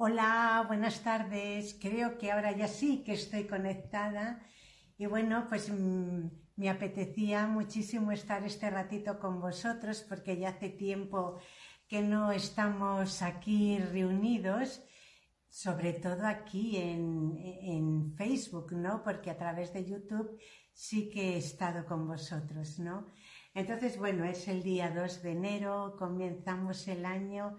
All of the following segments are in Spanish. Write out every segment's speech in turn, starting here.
Hola, buenas tardes. Creo que ahora ya sí que estoy conectada. Y bueno, pues mm, me apetecía muchísimo estar este ratito con vosotros porque ya hace tiempo que no estamos aquí reunidos, sobre todo aquí en, en Facebook, ¿no? Porque a través de YouTube sí que he estado con vosotros, ¿no? Entonces, bueno, es el día 2 de enero, comenzamos el año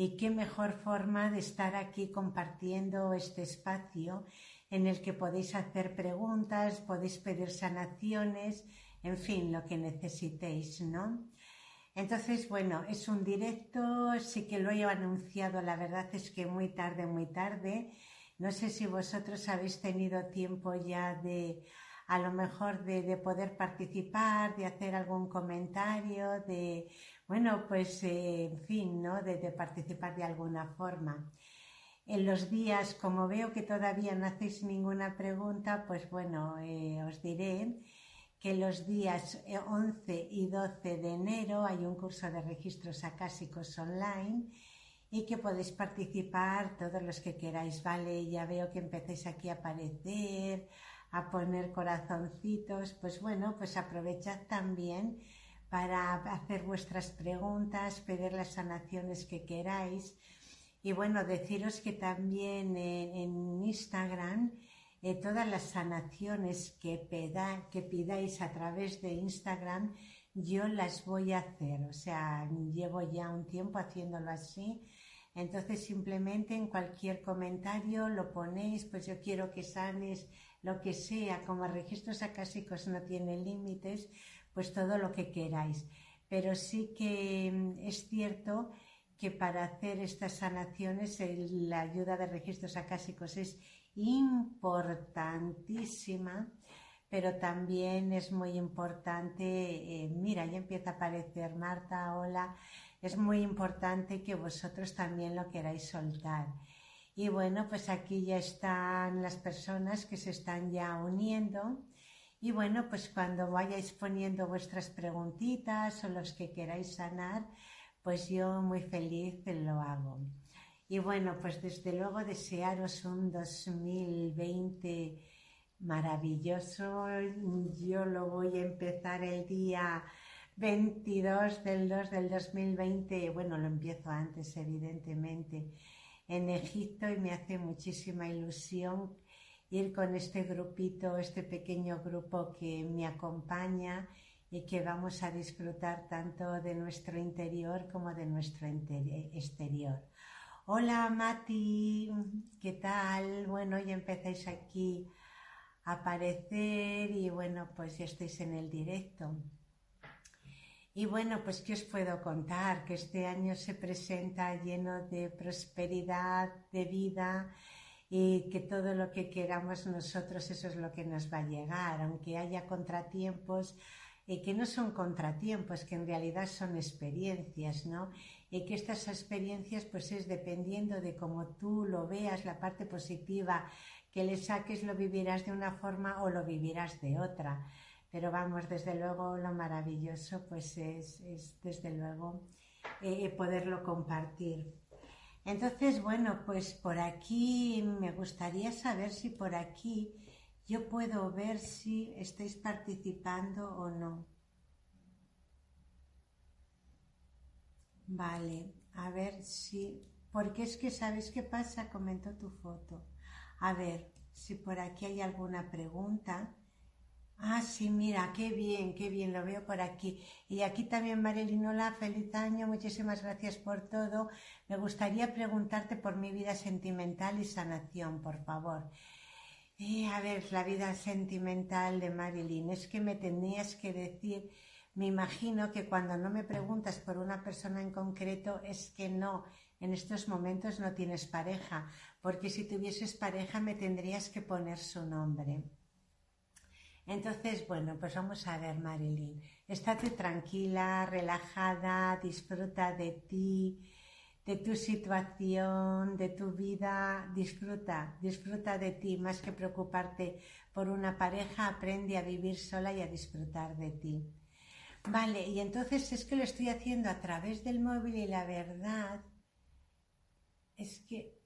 y qué mejor forma de estar aquí compartiendo este espacio en el que podéis hacer preguntas, podéis pedir sanaciones, en fin, lo que necesitéis, ¿no? Entonces, bueno, es un directo, sí que lo he anunciado, la verdad es que muy tarde, muy tarde. No sé si vosotros habéis tenido tiempo ya de a lo mejor de, poder participar, de hacer algún comentario, de, bueno, pues, eh, en fin, ¿no? De, participar de alguna forma. En los días, como veo que todavía no hacéis ninguna pregunta, pues bueno, eh, os diré que los días 11 eh, y 12 de enero hay un curso de registros acásicos online y que podéis participar todos los que queráis, ¿vale? Ya veo que empecéis aquí a aparecer, a poner corazoncitos, pues bueno, pues aprovechad también para hacer vuestras preguntas, pedir las sanaciones que queráis. Y bueno, deciros que también en, Instagram eh, todas las sanaciones que, que pidáis a través de Instagram, yo las voy a hacer. O sea, llevo ya un tiempo haciéndolo así. Entonces simplemente en cualquier comentario lo ponéis, pues yo quiero que sanes lo que sea, como registros acásicos no tienen límites, pues todo lo que queráis. Pero sí que mm, es cierto que para hacer estas sanaciones la ayuda de registros acásicos es importantísima, pero también es muy importante, eh, mira, ya empieza a aparecer Marta, hola, es muy importante que vosotros también lo queráis soltar y bueno, pues aquí ya están las personas que se están ya uniendo. Y bueno, pues cuando vayáis poniendo vuestras preguntitas o los que queráis sanar, pues yo muy feliz lo hago. Y bueno, pues desde luego desearos un 2020 maravilloso. Yo lo voy a empezar el día 22 del 2 del 2020. Bueno, lo empiezo antes, evidentemente en Egipto y me hace muchísima ilusión ir con este grupito, este pequeño grupo que me acompaña y que vamos a disfrutar tanto de nuestro interior como de nuestro exterior. Hola Mati, ¿qué tal? Bueno, ya empezáis aquí a aparecer y bueno, pues ya estáis en el directo. Y bueno, pues ¿qué os puedo contar? Que este año se presenta lleno de prosperidad, de vida y que todo lo que queramos nosotros eso es lo que nos va a llegar, aunque haya contratiempos y que no son contratiempos, que en realidad son experiencias, ¿no? Y que estas experiencias pues es dependiendo de cómo tú lo veas, la parte positiva que le saques, lo vivirás de una forma o lo vivirás de otra. Pero vamos, desde luego lo maravilloso pues es, desde luego eh, poderlo compartir. Entonces, bueno, pues por aquí me gustaría saber si por aquí yo puedo ver si estáis participando o no. Vale, a ver si... Porque es que, ¿sabéis qué pasa? Comentó tu foto. A ver, si por aquí hay alguna pregunta. Ah, sí, mira, qué bien, qué bien, lo veo por aquí. Y aquí también, Marilinola, feliz año, muchísimas gracias por todo. Me gustaría preguntarte por mi vida sentimental y sanación, por favor. Eh, a ver, la vida sentimental de Marilyn, es que me tenías que decir, me imagino que cuando no me preguntas por una persona en concreto es que no, en estos momentos no tienes pareja, porque si tuvieses pareja me tendrías que poner su nombre. Entonces, bueno, pues vamos a ver, Marilyn. Estate tranquila, relajada, disfruta de ti, de tu situación, de tu vida, disfruta, disfruta de ti, más que preocuparte por una pareja, aprende a vivir sola y a disfrutar de ti. Vale, y entonces es que lo estoy haciendo a través del móvil y la verdad es que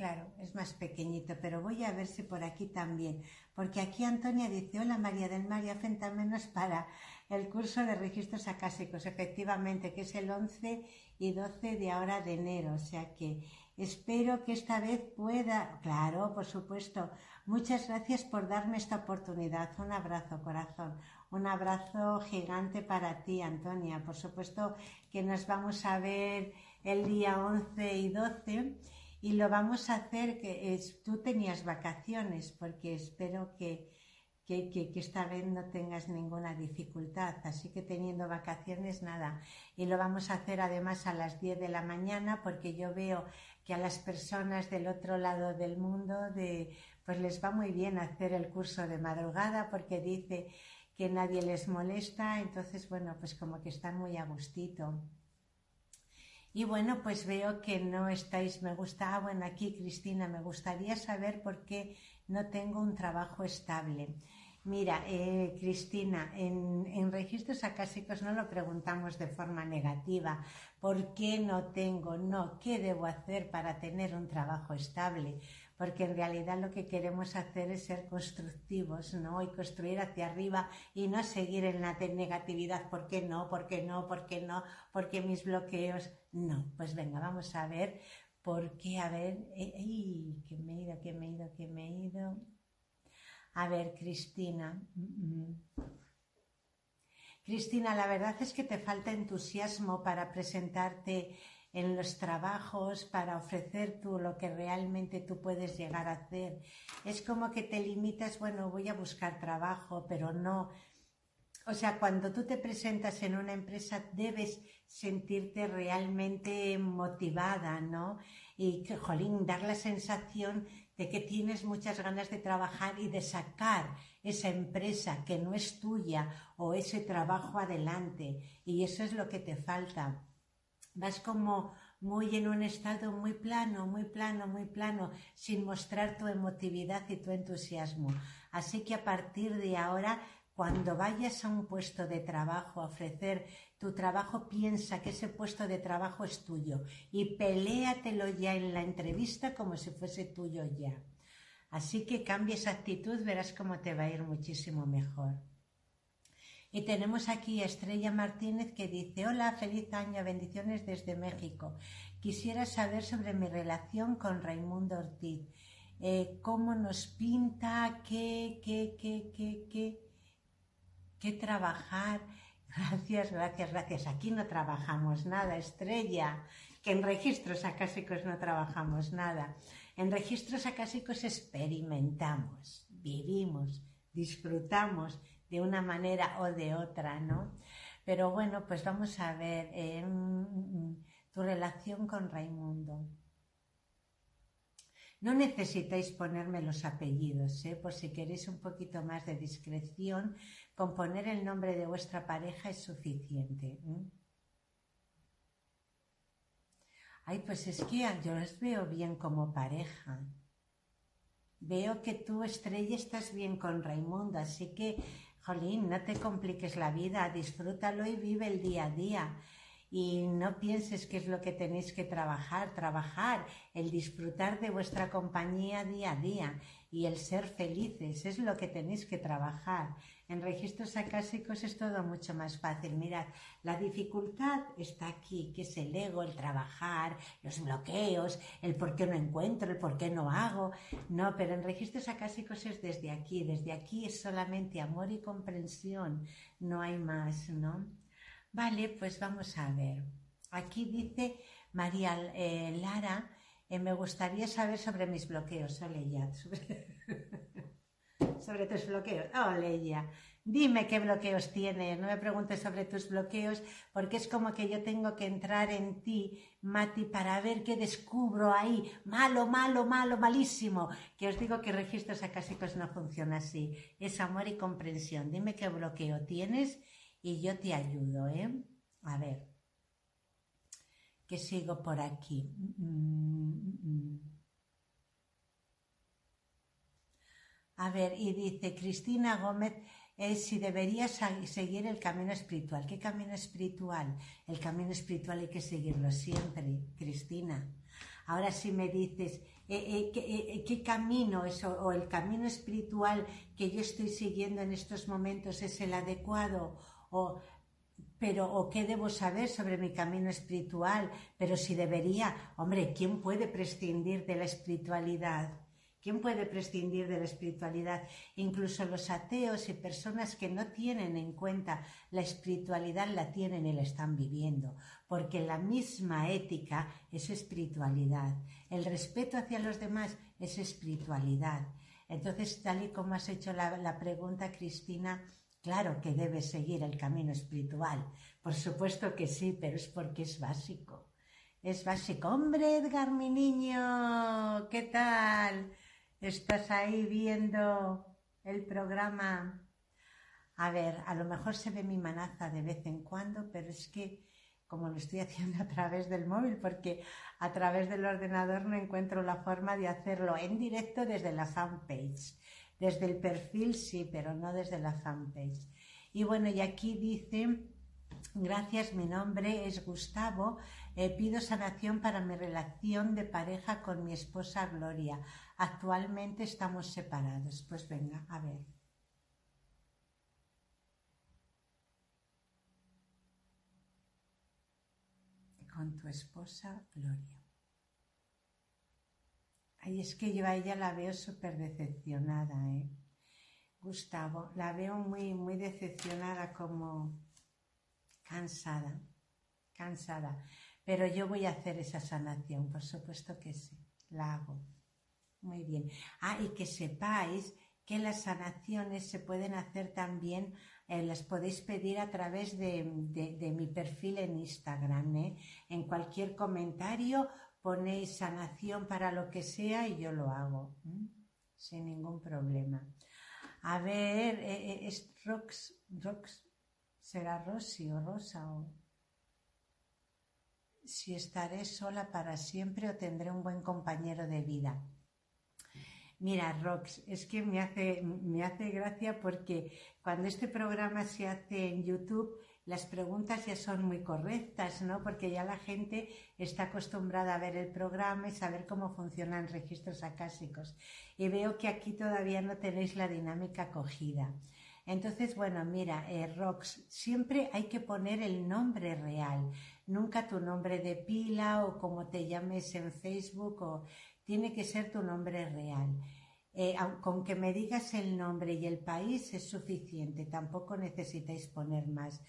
Claro, es más pequeñito, pero voy a ver si por aquí también. Porque aquí Antonia dice, hola María del Mar, y menos para el curso de registros acásicos, efectivamente, que es el 11 y 12 de ahora de enero. O sea que espero que esta vez pueda, claro, por supuesto. Muchas gracias por darme esta oportunidad. Un abrazo, corazón. Un abrazo gigante para ti, Antonia. Por supuesto que nos vamos a ver el día 11 y 12 y lo vamos a hacer que es, tú tenías vacaciones porque espero que que, esta vez no tengas ninguna dificultad. Así que teniendo vacaciones, nada. Y lo vamos a hacer además a las 10 de la mañana porque yo veo que a las personas del otro lado del mundo de, pues les va muy bien hacer el curso de madrugada porque dice que nadie les molesta. Entonces, bueno, pues como que están muy a gustito. Y bueno, pues veo que no estáis, me gusta, ah, bueno, aquí Cristina, me gustaría saber por qué no tengo un trabajo estable. Mira, eh, Cristina, en, registros acásicos no lo preguntamos de forma negativa. ¿Por qué no tengo? No, ¿qué debo hacer para tener un trabajo estable? Porque en realidad lo que queremos hacer es ser constructivos, ¿no? Y construir hacia arriba y no seguir en la negatividad. ¿Por qué no? ¿Por qué no? ¿Por qué no? ¿Por qué mis bloqueos? No, pues venga, vamos a ver por qué, a ver, eh, que me he ido, que me he ido, que me he ido. A ver, Cristina. Cristina, la verdad es que te falta entusiasmo para presentarte en los trabajos, para ofrecer tú lo que realmente tú puedes llegar a hacer. Es como que te limitas, bueno, voy a buscar trabajo, pero no. O sea, cuando tú te presentas en una empresa debes sentirte realmente motivada, ¿no? Y, jolín, dar la sensación de que tienes muchas ganas de trabajar y de sacar esa empresa que no es tuya o ese trabajo adelante. Y eso es lo que te falta. Vas como muy en un estado muy plano, muy plano, muy plano, sin mostrar tu emotividad y tu entusiasmo. Así que a partir de ahora cuando vayas a un puesto de trabajo a ofrecer tu trabajo, piensa que ese puesto de trabajo es tuyo y peléatelo ya en la entrevista como si fuese tuyo ya. Así que cambia esa actitud, verás cómo te va a ir muchísimo mejor. Y tenemos aquí a Estrella Martínez que dice, hola, feliz año, bendiciones desde México. Quisiera saber sobre mi relación con Raimundo Ortiz. Eh, ¿Cómo nos pinta? ¿Qué, qué, qué, qué, qué? que trabajar. Gracias, gracias, gracias. Aquí no trabajamos nada, estrella, que en registros acásicos no trabajamos nada. En registros acásicos experimentamos, vivimos, disfrutamos de una manera o de otra, ¿no? Pero bueno, pues vamos a ver eh, tu relación con Raimundo. No necesitáis ponerme los apellidos, ¿eh? por si queréis un poquito más de discreción, con poner el nombre de vuestra pareja es suficiente. Ay, pues es que yo los veo bien como pareja. Veo que tú, Estrella, estás bien con Raimundo, así que, jolín, no te compliques la vida, disfrútalo y vive el día a día y no pienses que es lo que tenéis que trabajar, trabajar, el disfrutar de vuestra compañía día a día y el ser felices, es lo que tenéis que trabajar. En registros acásicos es todo mucho más fácil. Mirad, la dificultad está aquí, que es el ego, el trabajar, los bloqueos, el por qué no encuentro, el por qué no hago. No, pero en registros acásicos es desde aquí, desde aquí es solamente amor y comprensión, no hay más, ¿no? Vale, pues vamos a ver. Aquí dice María eh, Lara, eh, me gustaría saber sobre mis bloqueos. sobre, tus bloqueos. Ole ya. Dime qué bloqueos tienes, no me preguntes sobre tus bloqueos, porque es como que yo tengo que entrar en ti, Mati, para ver qué descubro ahí. Malo, malo, malo, malísimo. Que os digo que registros acásicos no funciona así. Es amor y comprensión. Dime qué bloqueo tienes y yo te ayudo, ¿eh? A ver, que sigo por aquí. A ver, y dice Cristina Gómez, eh, si deberías seguir el camino espiritual. ¿Qué camino espiritual? El camino espiritual hay que seguirlo siempre, Cristina. Ahora si me dices, eh, ¿qué, ¿qué, camino es, o el camino espiritual que yo estoy siguiendo en estos momentos es el adecuado? O pero o qué debo saber sobre mi camino espiritual, pero si debería, hombre, ¿quién puede prescindir de la espiritualidad? ¿Quién puede prescindir de la espiritualidad? Incluso los ateos y personas que no tienen en cuenta la espiritualidad la tienen y la están viviendo, porque la misma ética es espiritualidad, el respeto hacia los demás es espiritualidad. Entonces, tal y como has hecho la, la pregunta, Cristina, Claro que debes seguir el camino espiritual. Por supuesto que sí, pero es porque es básico. Es básico. Hombre, Edgar, mi niño, ¿qué tal? ¿Estás ahí viendo el programa? A ver, a lo mejor se ve mi manaza de vez en cuando, pero es que como lo estoy haciendo a través del móvil, porque a través del ordenador no encuentro la forma de hacerlo en directo desde la fanpage. Desde el perfil sí, pero no desde la fanpage. Y bueno, y aquí dice, gracias, mi nombre es Gustavo, eh, pido sanación para mi relación de pareja con mi esposa Gloria. Actualmente estamos separados. Pues venga, a ver. Con tu esposa Gloria. Ay, es que yo a ella la veo súper decepcionada, ¿eh? Gustavo, la veo muy, muy decepcionada, como cansada, cansada. Pero yo voy a hacer esa sanación, por supuesto que sí, la hago. Muy bien. Ah, y que sepáis que las sanaciones se pueden hacer también, eh, las podéis pedir a través de, de mi perfil en Instagram, ¿eh? en cualquier comentario ponéis sanación para lo que sea y yo lo hago, sin ningún problema. A ver, eh, eh, es Rox, Rox, será Rosy o Rosa o si estaré sola para siempre o tendré un buen compañero de vida. Mira, Rox, es que me hace, me hace gracia porque cuando este programa se hace en YouTube, las preguntas ya son muy correctas, ¿no? Porque ya la gente está acostumbrada a ver el programa y saber cómo funcionan registros acásicos. Y veo que aquí todavía no tenéis la dinámica cogida. Entonces, bueno, mira, eh, Rox, siempre hay que poner el nombre real, nunca tu nombre de pila o como te llames en Facebook, o tiene que ser tu nombre real. Eh, con que me digas el nombre y el país es suficiente, tampoco necesitáis poner más.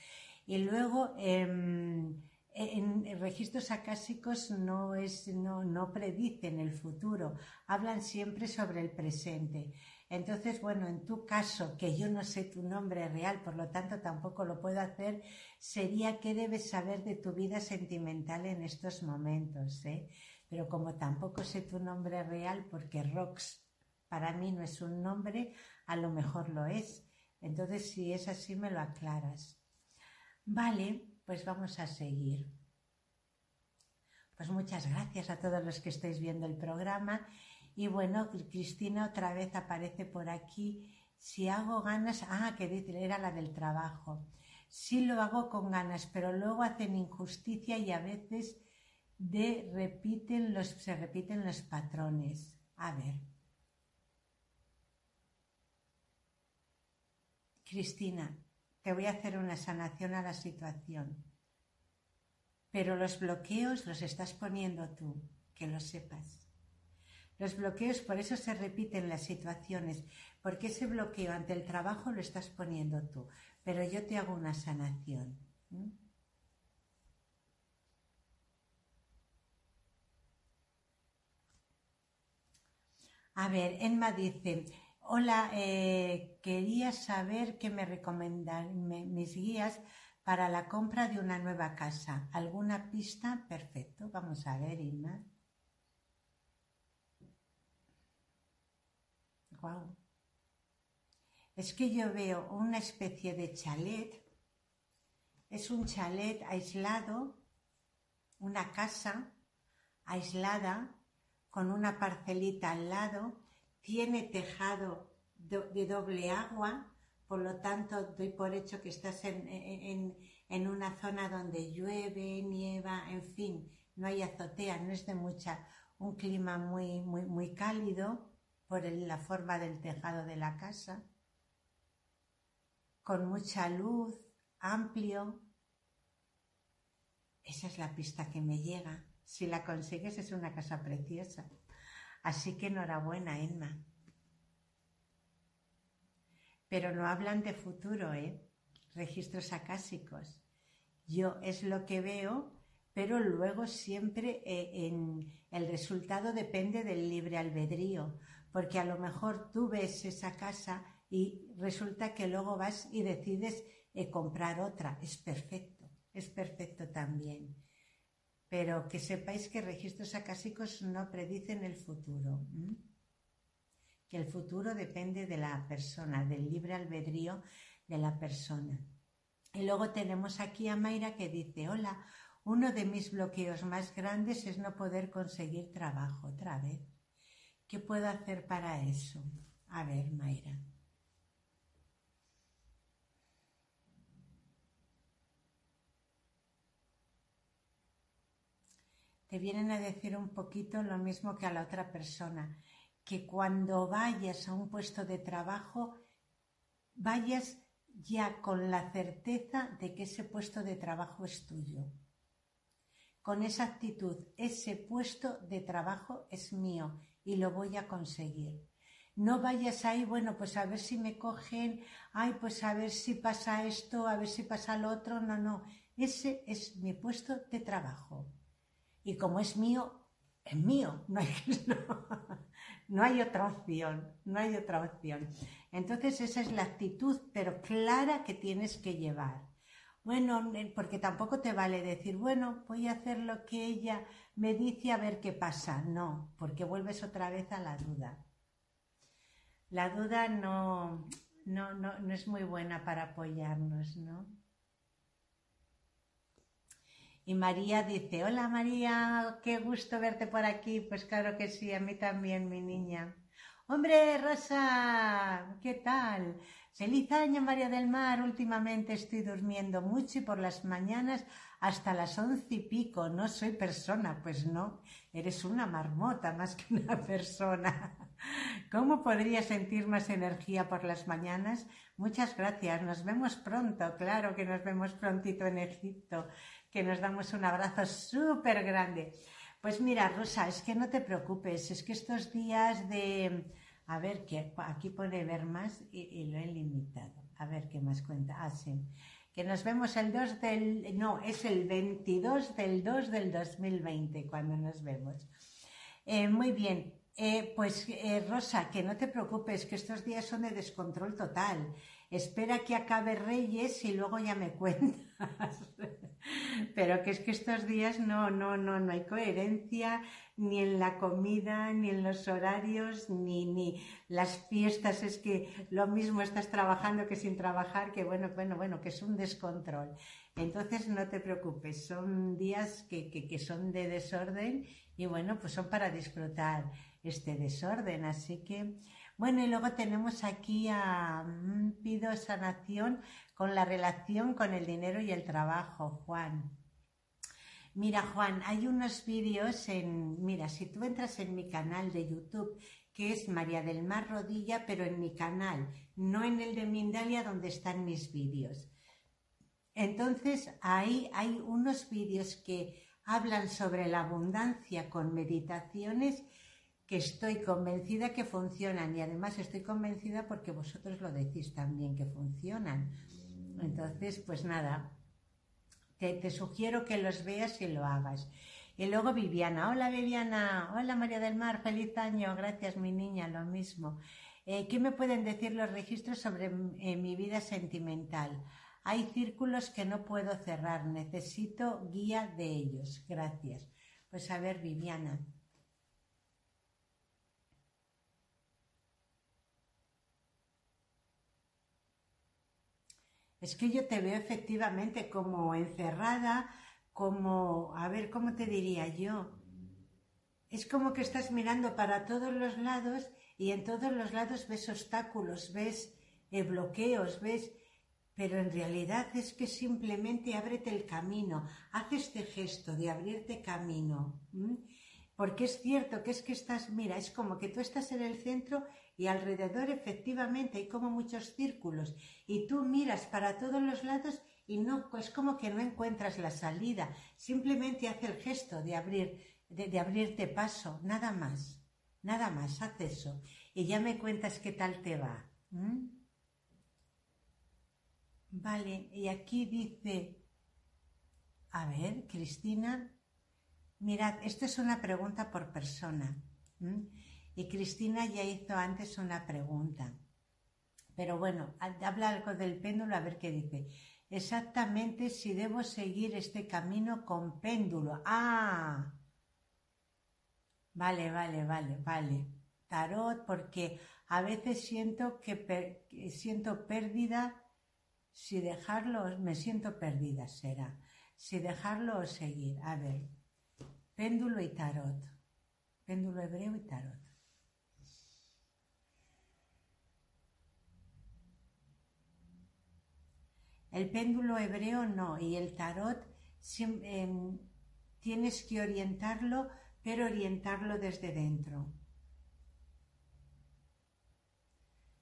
Y luego, em, en registros acásicos no, es, no, no predicen el futuro, hablan siempre sobre el presente. Entonces, bueno, en tu caso, que yo no sé tu nombre real, por lo tanto tampoco lo puedo hacer, sería qué debes saber de tu vida sentimental en estos momentos. ¿eh? Pero como tampoco sé tu nombre real, porque Rox para mí no es un nombre, a lo mejor lo es. Entonces, si es así, me lo aclaras. Vale, pues vamos a seguir. Pues muchas gracias a todos los que estáis viendo el programa. Y bueno, Cristina otra vez aparece por aquí. Si hago ganas, ah, que era la del trabajo. Sí lo hago con ganas, pero luego hacen injusticia y a veces repiten los, se repiten los patrones. A ver. Cristina, te voy a hacer una sanación a la situación. Pero los bloqueos los estás poniendo tú, que lo sepas. Los bloqueos por eso se repiten las situaciones, porque ese bloqueo ante el trabajo lo estás poniendo tú, pero yo te hago una sanación. A ver, Enma dice, Hola, eh, quería saber qué me recomendan mis guías para la compra de una nueva casa. ¿Alguna pista? Perfecto. Vamos a ver, Irma. Wow. Es que yo veo una especie de chalet. Es un chalet aislado, una casa aislada con una parcelita al lado tiene tejado de doble agua, por lo tanto doy por hecho que estás en, una zona donde llueve, nieva, en fin, no hay azotea, no es de mucha un clima muy, muy, muy cálido por la forma del tejado de la casa, con mucha luz, amplio. Esa es la pista que me llega. Si la consigues es una casa preciosa. Así que enhorabuena, Emma. Pero no hablan de futuro, ¿eh? Registros acásicos. Yo es lo que veo, pero luego siempre eh, en el resultado depende del libre albedrío, porque a lo mejor tú ves esa casa y resulta que luego vas y decides eh, comprar otra. Es perfecto, es perfecto también. Pero que sepáis que registros acásicos no predicen el futuro. Que el futuro depende de la persona, del libre albedrío de la persona. Y luego tenemos aquí a Mayra que dice, hola, uno de mis bloqueos más grandes es no poder conseguir trabajo otra vez. ¿Qué puedo hacer para eso? A ver, Mayra. Te vienen a decir un poquito lo mismo que a la otra persona, que cuando vayas a un puesto de trabajo, vayas ya con la certeza de que ese puesto de trabajo es tuyo. Con esa actitud, ese puesto de trabajo es mío y lo voy a conseguir. No vayas ahí, bueno, pues a ver si me cogen, ay, pues a ver si pasa esto, a ver si pasa lo otro. No, no, ese es mi puesto de trabajo. Y como es mío, es mío, no hay, no hay otra opción, no hay otra opción. Entonces esa es la actitud, pero clara que tienes que llevar. Bueno, porque tampoco te vale decir, bueno, voy a hacer lo que ella me dice a ver qué pasa. No, porque vuelves otra vez a la duda. La duda no, no, no, no es muy buena para apoyarnos, ¿no? Y María dice, hola María, qué gusto verte por aquí. Pues claro que sí, a mí también, mi niña. Hombre, Rosa, ¿qué tal? Feliz año, María del Mar. Últimamente estoy durmiendo mucho y por las mañanas hasta las once y pico. No soy persona, pues no. Eres una marmota más que una persona. ¿Cómo podría sentir más energía por las mañanas? Muchas gracias. Nos vemos pronto. Claro que nos vemos prontito en Egipto, que nos damos un abrazo súper grande. Pues mira, Rosa, es que no te preocupes, es que estos días de a ver, que aquí pone ver más y, lo he limitado. A ver qué más cuenta. Ah, sí. Que nos vemos el 2 del... No, es el 22 del 2 del 2020 cuando nos vemos. Eh, muy bien. Eh, pues eh, Rosa, que no te preocupes, que estos días son de descontrol total. Espera que acabe Reyes y luego ya me cuentas. Pero que es que estos días no, no, no, no hay coherencia, ni en la comida, ni en los horarios, ni, ni las fiestas. Es que lo mismo estás trabajando que sin trabajar, que bueno, bueno, bueno, que es un descontrol. Entonces no te preocupes, son días que, que, que son de desorden y bueno, pues son para disfrutar este desorden. Así que, bueno, y luego tenemos aquí a mm, Pido Sanación con la relación con el dinero y el trabajo, Juan. Mira, Juan, hay unos vídeos en, mira, si tú entras en mi canal de YouTube, que es María del Mar Rodilla, pero en mi canal, no en el de Mindalia donde están mis vídeos. Entonces, ahí hay unos vídeos que hablan sobre la abundancia con meditaciones que estoy convencida que funcionan y además estoy convencida porque vosotros lo decís también que funcionan. Entonces, pues nada, te, sugiero que los veas y lo hagas. Y luego Viviana, hola Viviana, hola María del Mar, feliz año, gracias mi niña, lo mismo. Eh, ¿Qué me pueden decir los registros sobre eh, mi vida sentimental? Hay círculos que no puedo cerrar, necesito guía de ellos, gracias. Pues a ver, Viviana, Es que yo te veo efectivamente como encerrada, como, a ver, ¿cómo te diría yo? Es como que estás mirando para todos los lados y en todos los lados ves obstáculos, ves eh, bloqueos, ves... Pero en realidad es que simplemente ábrete el camino, haz este gesto de abrirte camino. Porque es cierto que es que estás, mira, es como que tú estás en el centro y alrededor efectivamente hay como muchos círculos y tú miras para todos los lados y no, es como que no encuentras la salida, simplemente hace el gesto de abrir, de, abrirte paso, nada más, nada más, haz eso y ya me cuentas qué tal te va. Vale, y aquí dice, a ver, Cristina, mirad, esto es una pregunta por persona. Y Cristina ya hizo antes una pregunta. Pero bueno, habla algo del péndulo, a ver qué dice. Exactamente si debo seguir este camino con péndulo. Ah, vale, vale, vale, vale. Tarot, porque a veces siento que, siento pérdida. Si dejarlo, me siento perdida, será. Si dejarlo o seguir. A ver, péndulo y tarot. Péndulo hebreo y tarot. El péndulo hebreo no, y el tarot em, tienes que orientarlo, pero orientarlo desde dentro.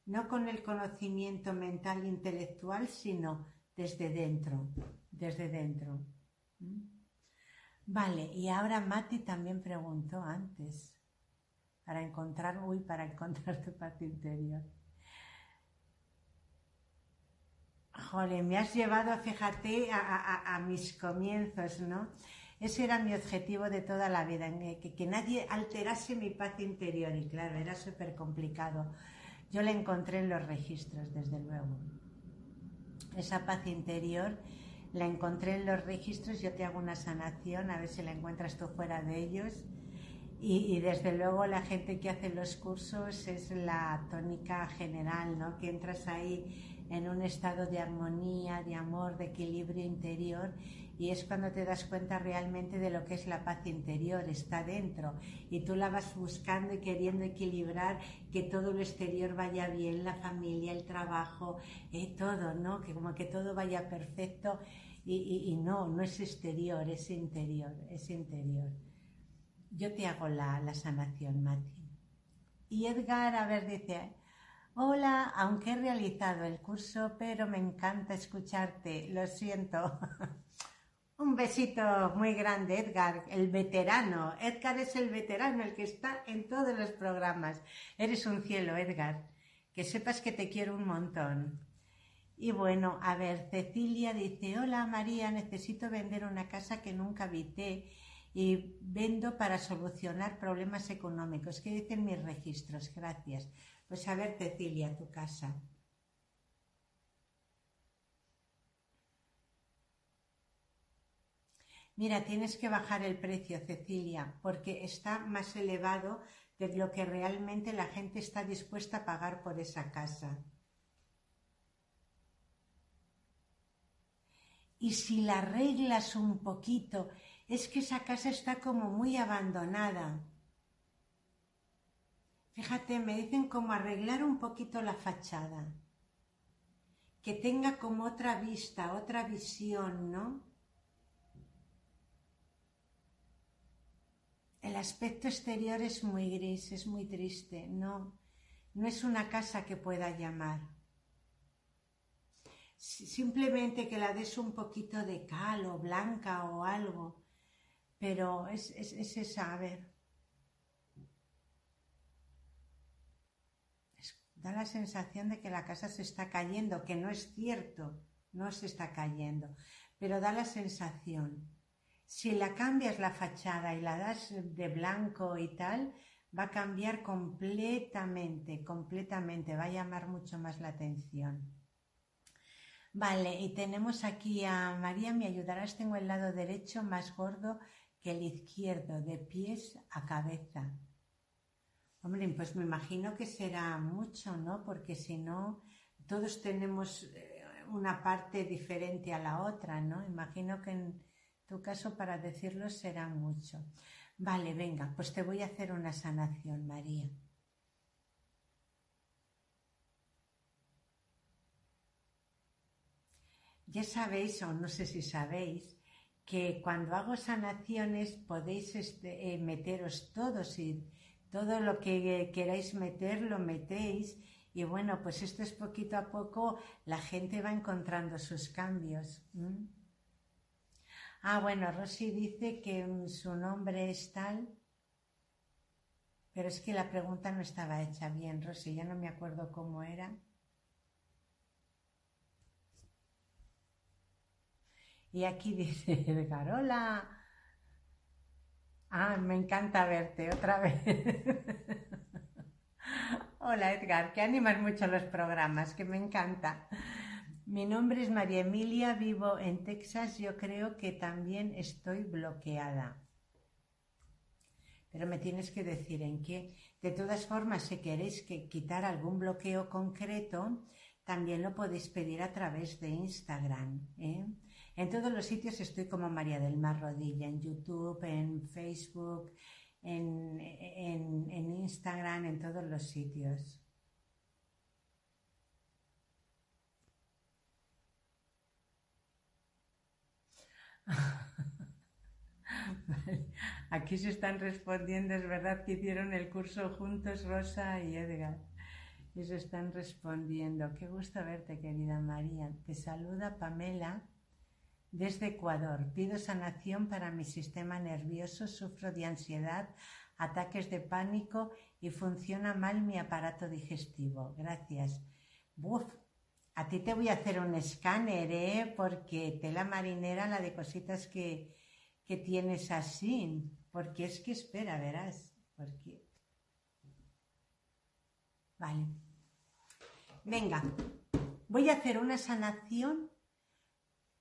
No con el conocimiento mental e intelectual, sino desde dentro, desde dentro. ¿Mm? Vale, y ahora Mati también preguntó antes, para encontrar, uy, para encontrar tu paz interior. Jole, me has llevado, fíjate, a, mis comienzos, ¿no? Ese era mi objetivo de toda la vida, que, que nadie alterase mi paz interior y claro, era súper complicado. Yo la encontré en los registros, desde luego. Esa paz interior la encontré en los registros, yo te hago una sanación, a ver si la encuentras tú fuera de ellos. Y, y, desde luego la gente que hace los cursos es la tónica general, ¿no? Que entras ahí en un estado de armonía, de amor, de equilibrio interior y es cuando te das cuenta realmente de lo que es la paz interior, está dentro y tú la vas buscando y queriendo equilibrar que todo lo exterior vaya bien, la familia, el trabajo, eh, todo, ¿no? Que como que todo vaya perfecto y, no, no es exterior, es interior, es interior. Yo te hago la, la sanación, Mati. Y Edgar, a ver, dice, Hola, aunque he realizado el curso, pero me encanta escucharte, lo siento. Un besito muy grande, Edgar, el veterano. Edgar es el veterano, el que está en todos los programas. Eres un cielo, Edgar. Que sepas que te quiero un montón. Y bueno, a ver, Cecilia dice, hola María, necesito vender una casa que nunca habité y vendo para solucionar problemas económicos. ¿Qué dicen mis registros? Gracias. Pues a ver, Cecilia, tu casa. Mira, tienes que bajar el precio, Cecilia, porque está más elevado de lo que realmente la gente está dispuesta a pagar por esa casa. Y si la arreglas un poquito, es que esa casa está como muy abandonada. Fíjate, me dicen como arreglar un poquito la fachada, que tenga como otra vista, otra visión, ¿no? El aspecto exterior es muy gris, es muy triste, no, no es una casa que pueda llamar. Simplemente que la des un poquito de cal o blanca o algo, pero es, es, es esa, ver, da la sensación de que la casa se está cayendo, que no es cierto, no se está cayendo, pero da la sensación. Si la cambias la fachada y la das de blanco y tal, va a cambiar completamente, completamente, va a llamar mucho más la atención. Vale, y tenemos aquí a María, me ayudarás, tengo el lado derecho más gordo que el izquierdo, de pies a cabeza. Hombre, pues me imagino que será mucho, ¿no? Porque si no, todos tenemos eh, una parte diferente a la otra, ¿no? Imagino que en tu caso, para decirlo, será mucho. Vale, venga, pues te voy a hacer una sanación, María. Ya sabéis, o no sé si sabéis, que cuando hago sanaciones podéis este, eh, meteros todos y todo lo que queráis meter lo metéis y bueno, pues esto es poquito a poco, la gente va encontrando sus cambios. Ah, bueno, Rosy dice que mm, su nombre es tal, pero es que la pregunta no estaba hecha bien, Rosy, ya no me acuerdo cómo era. Y aquí dice Edgar, hola. Ah, me encanta verte otra vez. hola Edgar, que animas mucho los programas, que me encanta. Mi nombre es María Emilia, vivo en Texas. Yo creo que también estoy bloqueada. Pero me tienes que decir en qué. De todas formas, si queréis que quitar algún bloqueo concreto, también lo podéis pedir a través de Instagram. ¿eh? En todos los sitios estoy como María del Mar Rodilla, en YouTube, en Facebook, en, en Instagram, en todos los sitios. Aquí se están respondiendo, es verdad que hicieron el curso juntos Rosa y Edgar. Y se están respondiendo. Qué gusto verte, querida María. Te saluda Pamela desde Ecuador. Pido sanación para mi sistema nervioso. Sufro de ansiedad, ataques de pánico y funciona mal mi aparato digestivo. Gracias. Buf, a ti te voy a hacer un escáner, ¿eh? Porque tela marinera, la de cositas que, que tienes así. Porque es que espera, verás. Porque... Vale. Venga, voy a hacer una sanación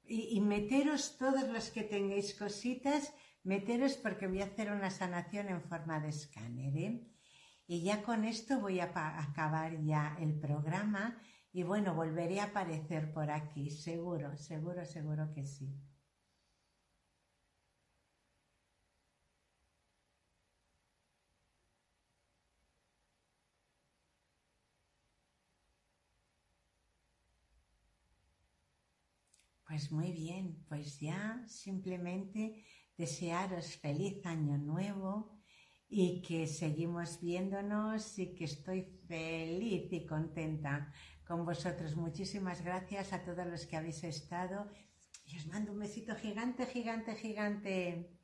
y, y, meteros todos los que tengáis cositas, meteros porque voy a hacer una sanación en forma de escáner. ¿eh? Y ya con esto voy a acabar ya el programa y bueno, volveré a aparecer por aquí, seguro, seguro, seguro que sí. Pues muy bien, pues ya simplemente desearos feliz año nuevo y que seguimos viéndonos y que estoy feliz y contenta con vosotros. Muchísimas gracias a todos los que habéis estado y os mando un besito gigante, gigante, gigante.